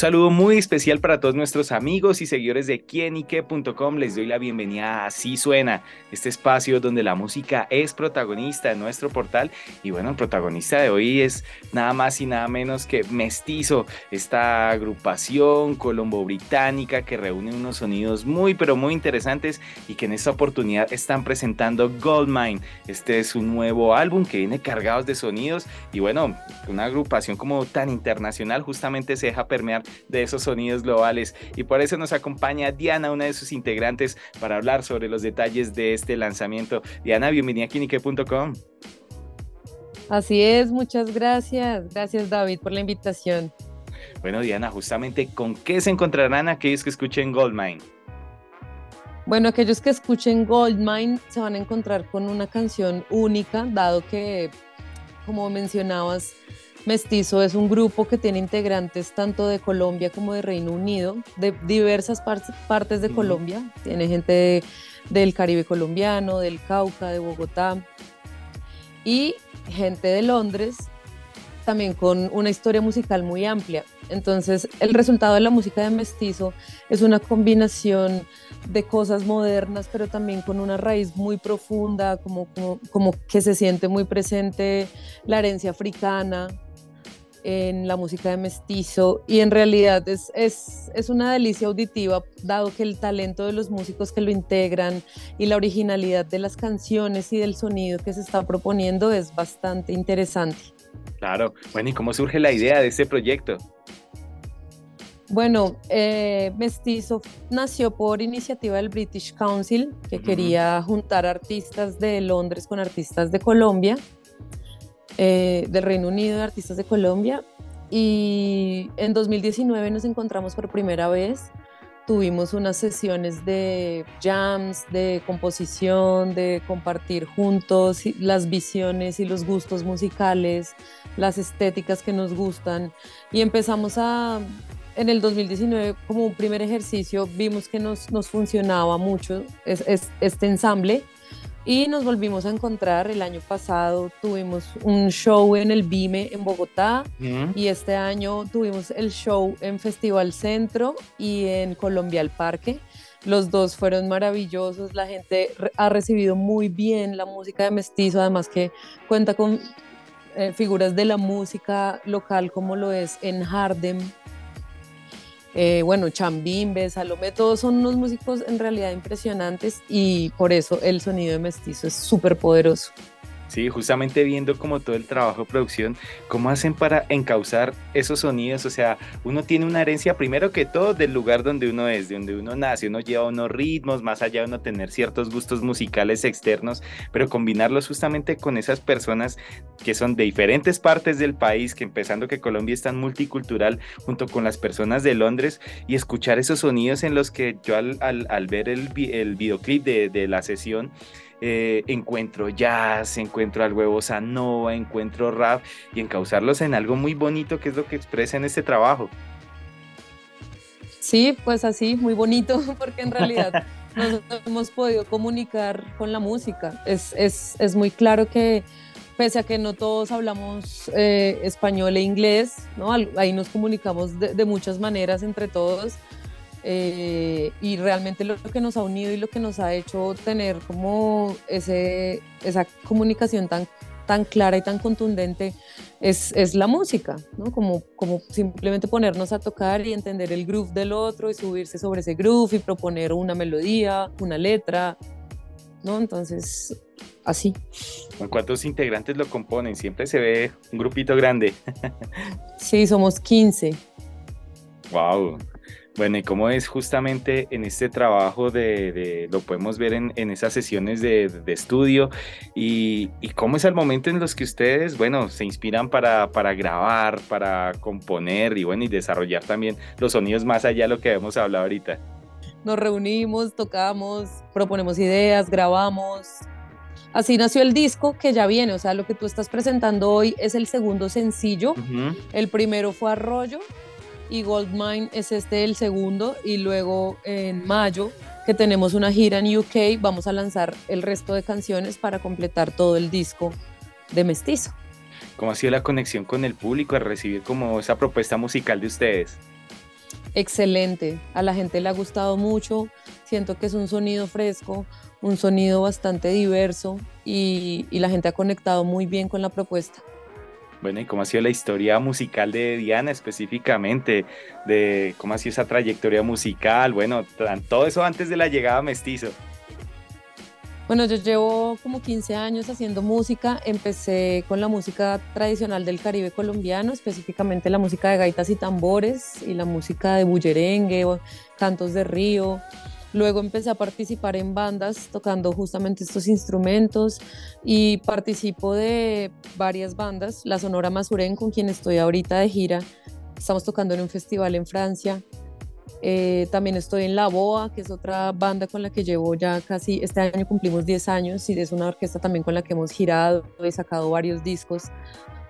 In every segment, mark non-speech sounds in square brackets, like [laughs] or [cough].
Saludo muy especial para todos nuestros amigos y seguidores de quienique.com. Les doy la bienvenida a Así Suena, este espacio donde la música es protagonista de nuestro portal. Y bueno, el protagonista de hoy es nada más y nada menos que Mestizo, esta agrupación colombo-británica que reúne unos sonidos muy, pero muy interesantes y que en esta oportunidad están presentando Goldmine. Este es un nuevo álbum que viene cargado de sonidos y bueno, una agrupación como tan internacional justamente se deja permear de esos sonidos globales. Y por eso nos acompaña Diana, una de sus integrantes, para hablar sobre los detalles de este lanzamiento. Diana, bienvenida a Kinique.com. Así es, muchas gracias. Gracias David por la invitación. Bueno, Diana, justamente con qué se encontrarán aquellos que escuchen Goldmine. Bueno, aquellos que escuchen Goldmine se van a encontrar con una canción única, dado que, como mencionabas, Mestizo es un grupo que tiene integrantes tanto de Colombia como de Reino Unido, de diversas partes de Colombia. Tiene gente del Caribe colombiano, del Cauca, de Bogotá y gente de Londres, también con una historia musical muy amplia. Entonces, el resultado de la música de Mestizo es una combinación de cosas modernas, pero también con una raíz muy profunda, como, como, como que se siente muy presente la herencia africana, en la música de mestizo y en realidad es, es, es, una delicia auditiva dado que el talento de los músicos que lo integran y la originalidad de las canciones y del sonido que se está proponiendo es bastante interesante. Claro, bueno, ¿y cómo surge la idea de este proyecto? Bueno, eh, Mestizo nació por iniciativa del British Council, que quería juntar artistas de Londres con artistas de Colombia eh, del Reino Unido, de artistas de Colombia. Y en 2019 nos encontramos por primera vez. Tuvimos unas sesiones de jams, de composición, de compartir juntos las visiones y los gustos musicales, las estéticas que nos gustan. Y empezamos a, en el 2019, como un primer ejercicio, vimos que nos, nos funcionaba mucho este ensamble y nos volvimos a encontrar el año pasado, tuvimos un show en el BIME en Bogotá y este año tuvimos el show en Festival Centro y en Colombia al Parque. Los dos fueron maravillosos, la gente ha recibido muy bien la música de Mestizo, además que cuenta con eh, figuras de la música local como lo es en Hardem, eh, bueno, Chambimbe, Salomé, todos son unos músicos en realidad impresionantes y por eso el sonido de mestizo es súper poderoso. Sí, justamente viendo como todo el trabajo de producción, cómo hacen para encauzar esos sonidos, o sea, uno tiene una herencia primero que todo del lugar donde uno es, de donde uno nace, uno lleva unos ritmos, más allá de uno tener ciertos gustos musicales externos, pero combinarlos justamente con esas personas que son de diferentes partes del país, que empezando que Colombia es tan multicultural, junto con las personas de Londres, y escuchar esos sonidos en los que yo al, ver el, videoclip de, de la sesión, eh, encuentro jazz, encuentro al huevo nova, encuentro rap y encauzarlos en algo muy bonito que es lo que expresa en este trabajo. Sí, pues así, muy bonito, [laughs] porque en realidad [laughs] nosotros hemos podido comunicar con la música. Es, es, es, muy claro que pese a que no todos hablamos eh, español e inglés, ¿no? ahí nos comunicamos de, de muchas maneras entre todos eh, y realmente lo que nos ha unido y lo que nos ha hecho tener como ese, esa comunicación tan, tan clara y tan contundente es, es la música, ¿no? Como, como simplemente ponernos a tocar y entender el groove del otro y subirse sobre ese groove y proponer una melodía, una letra, ¿no? Entonces, así. ¿Cuántos integrantes lo componen? Siempre se ve un grupito grande. [laughs] sí, somos 15. Wow. Bueno, y cómo es justamente en este trabajo de, lo podemos ver en, esas sesiones de, estudio y, cómo es el momento en los que ustedes, bueno, se inspiran para, grabar, para componer y bueno, y desarrollar también los sonidos más allá de lo que hemos hablado ahorita. Nos reunimos, tocamos, proponemos ideas, grabamos. Así nació el disco que ya viene, o sea, lo que tú estás presentando hoy es el segundo sencillo, el primero fue Arroyo y Goldmine es este el segundo y luego en mayo que tenemos una gira en UK vamos a lanzar el resto de canciones para completar todo el disco de Mestizo. ¿Cómo ha sido la conexión con el público al recibir como esa propuesta musical de ustedes? Excelente, a la gente le ha gustado mucho, siento que es un sonido fresco, un sonido bastante diverso y, y la gente ha conectado muy bien con la propuesta. Bueno, ¿y cómo ha sido la historia musical de Diana específicamente? De cómo ha sido esa trayectoria musical, bueno, todo eso antes de la llegada a Mestizo. Bueno, yo llevo como 15 años haciendo música. Empecé con la música tradicional del Caribe colombiano, específicamente la música de gaitas y tambores y la música de bullerengue, cantos de río. Luego empecé a participar en bandas tocando justamente estos instrumentos y participo de varias bandas, la Sonora Masurén con quien estoy ahorita de gira. Estamos tocando en un festival en Francia. Eh, también estoy en La Boa, que es otra banda con la que llevo ya casi, este año cumplimos 10 años y es una orquesta también con la que hemos girado y sacado varios discos.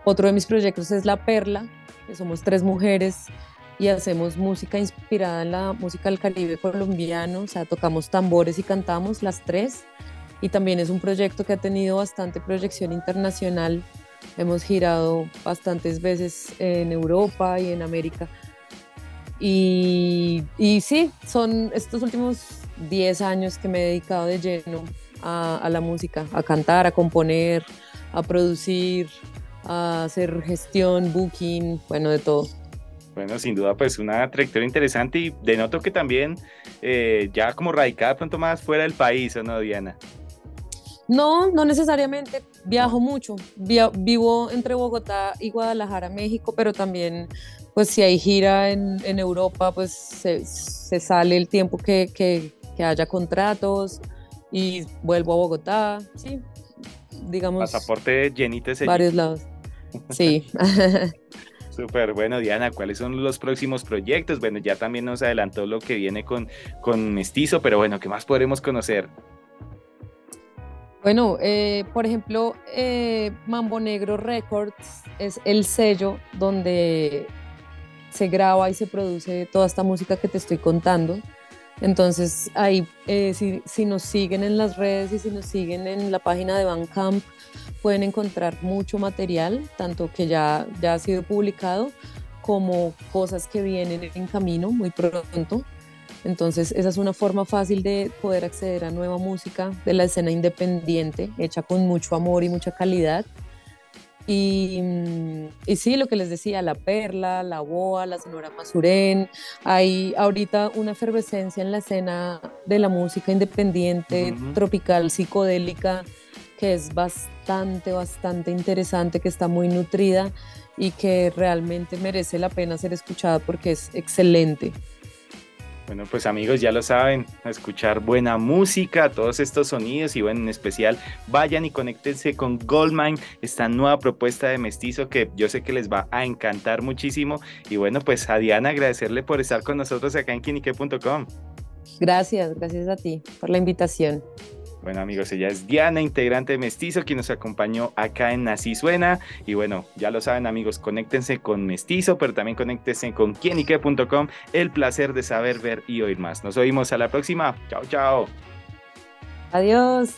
Otro de mis proyectos es La Perla, que somos tres mujeres y hacemos música inspirada en la música del Caribe colombiano, o sea, tocamos tambores y cantamos las tres. Y también es un proyecto que ha tenido bastante proyección internacional. Hemos girado bastantes veces en Europa y en América y, y sí, son estos últimos 10 años que me he dedicado de lleno a, la música, a cantar, a componer, a producir, a hacer gestión, booking, bueno, de todo. Bueno, sin duda, pues una trayectoria interesante y denoto que también eh, ya como radicada pronto más fuera del país, ¿o no, Diana? No, no necesariamente. Viajo mucho. vivo entre Bogotá y Guadalajara, México, pero también pues si hay gira en, en Europa, pues se, se, sale el tiempo que, que, que, haya contratos y vuelvo a Bogotá, sí, digamos. Pasaporte llenito ese. Varios lados, sí. [laughs] [laughs] Súper bueno, Diana, ¿cuáles son los próximos proyectos? Bueno, ya también nos adelantó lo que viene con, con Mestizo, pero bueno, ¿qué más podremos conocer? Bueno, eh, por ejemplo, eh, Mambo Negro Records es el sello donde se graba y se produce toda esta música que te estoy contando. Entonces, ahí, eh, si, si, nos siguen en las redes y si nos siguen en la página de Bandcamp, pueden encontrar mucho material, tanto que ya, ya ha sido publicado, como cosas que vienen en camino muy pronto. Entonces, esa es una forma fácil de poder acceder a nueva música de la escena independiente, hecha con mucho amor y mucha calidad. Y, y, sí, lo que les decía, la perla, la boa, la sonora masurén, hay ahorita una efervescencia en la escena de la música independiente, tropical, psicodélica, que es bastante, bastante interesante, que está muy nutrida y que realmente merece la pena ser escuchada porque es excelente. Bueno, pues amigos, ya lo saben, a escuchar buena música, todos estos sonidos y bueno, en especial vayan y conéctense con Goldmine, esta nueva propuesta de mestizo que yo sé que les va a encantar muchísimo. Y bueno, pues a Diana agradecerle por estar con nosotros acá en quinique.com. Gracias, gracias a ti por la invitación. Bueno amigos, ella es Diana, integrante de Mestizo, quien nos acompañó acá en Así Suena. Y bueno, ya lo saben amigos, conéctense con Mestizo, pero también conéctense con quienique.com. El placer de saber, ver y oír más. Nos oímos a la próxima. Chao, chao. Adiós.